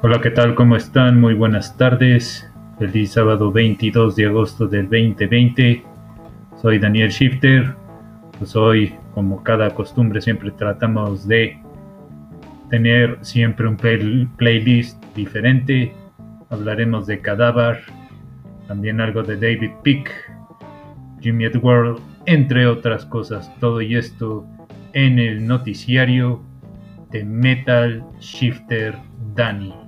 Hola, ¿qué tal? ¿Cómo están? Muy buenas tardes. Feliz sábado 22 de agosto del 2020. Soy Daniel Shifter. Pues hoy, como cada costumbre, siempre tratamos de tener siempre un playlist diferente. Hablaremos de Cadáver, también algo de David Pick, Jimmy Edward, entre otras cosas. Todo y esto en el noticiario de Metal Shifter Danny.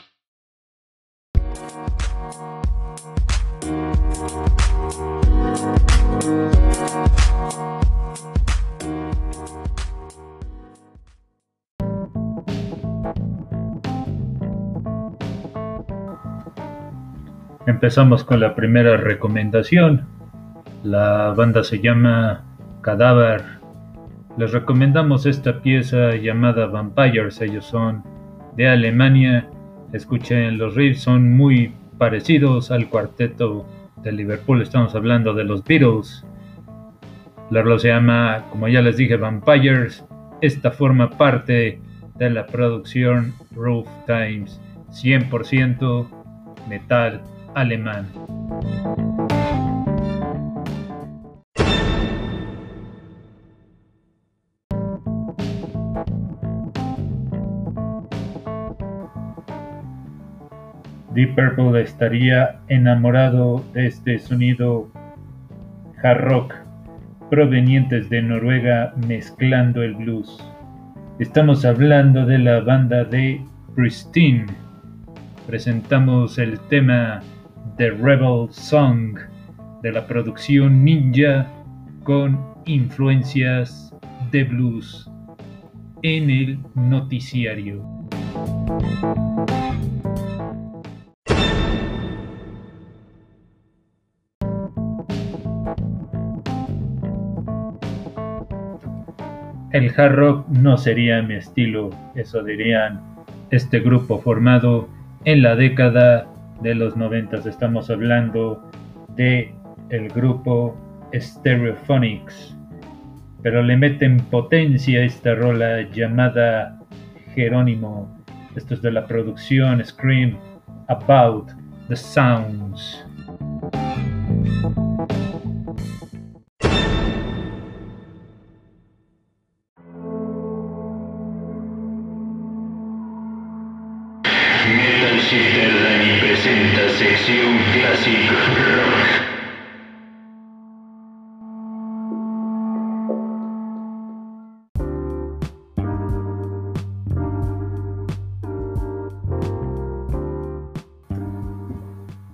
Empezamos con la primera recomendación. La banda se llama Cadáver. Les recomendamos esta pieza llamada Vampires. Ellos son de Alemania. Escuchen los riffs, son muy parecidos al cuarteto de Liverpool. Estamos hablando de los Beatles. La se llama, como ya les dije, Vampires. Esta forma parte de la producción Roof Times. 100% metal alemán. Deep Purple estaría enamorado de este sonido hard rock provenientes de Noruega mezclando el blues. Estamos hablando de la banda de Pristine. Presentamos el tema The Rebel Song de la producción Ninja con influencias de blues en el noticiario. El hard rock no sería mi estilo, eso dirían este grupo formado en la década de los noventas. Estamos hablando de el grupo Stereophonics. Pero le meten potencia a esta rola llamada Jerónimo. Esto es de la producción Scream About the Sounds. Presenta sección Classic Rock.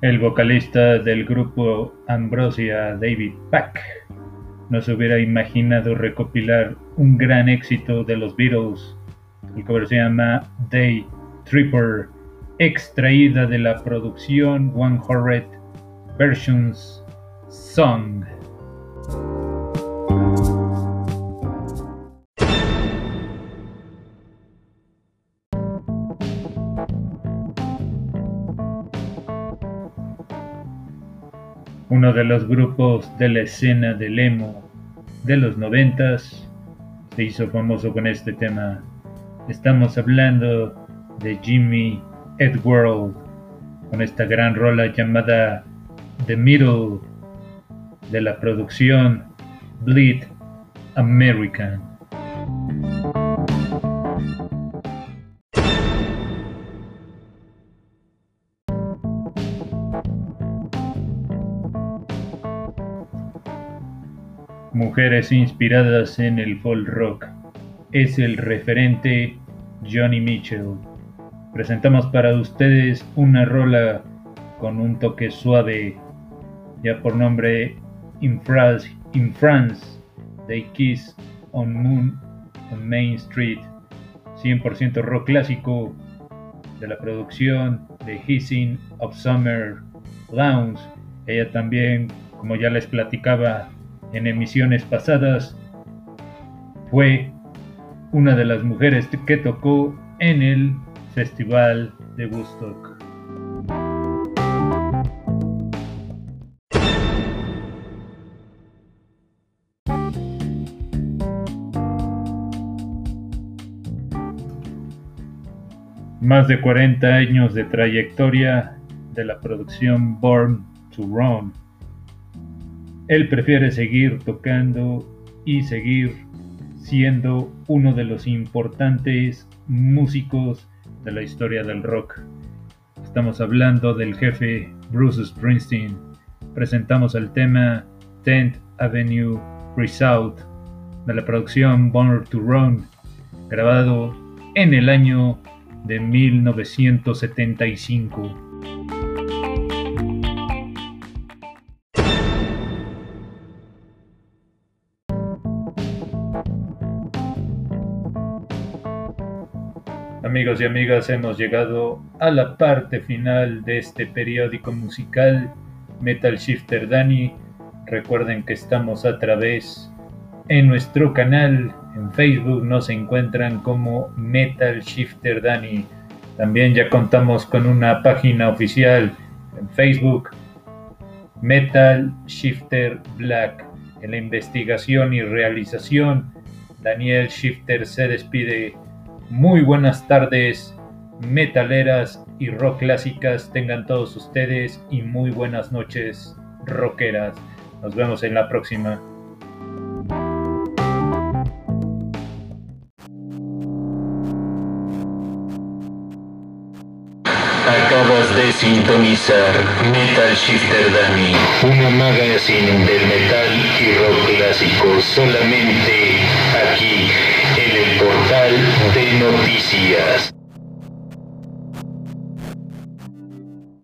El vocalista del grupo Ambrosia, David Pack, no se hubiera imaginado recopilar un gran éxito de los Beatles. El cover se llama Day Tripper extraída de la producción One Horrid Versions Song. Uno de los grupos de la escena del emo de los noventas se hizo famoso con este tema. Estamos hablando de Jimmy Edward con esta gran rola llamada The Middle de la producción Bleed American. Mujeres inspiradas en el folk rock. Es el referente Johnny Mitchell presentamos para ustedes una rola con un toque suave, ya por nombre In France, They Kiss on Moon on Main Street, 100% rock clásico de la producción de Hissing of Summer Lounge. Ella también como ya les platicaba en emisiones pasadas, fue una de las mujeres que tocó en el Festival de Woodstock. Más de 40 años de trayectoria de la producción Born to Run. Él prefiere seguir tocando y seguir siendo uno de los importantes músicos de la historia del rock. Estamos hablando del jefe Bruce Springsteen. Presentamos el tema 10th Avenue Result de la producción Born to Run, grabado en el año de 1975. Amigos y amigas, hemos llegado a la parte final de este periódico musical Metal Shifter Dani. Recuerden que estamos a través en nuestro canal en Facebook, nos encuentran como Metal Shifter Dani. También ya contamos con una página oficial en Facebook, Metal Shifter Black. En la investigación y realización, Daniel Shifter se despide muy buenas tardes, metaleras y rock clásicas tengan todos ustedes y muy buenas noches, rockeras. Nos vemos en la próxima. Acabas de sintonizar Metal Shifter Dani, una magazine del metal y rock clásico solamente aquí portal de noticias.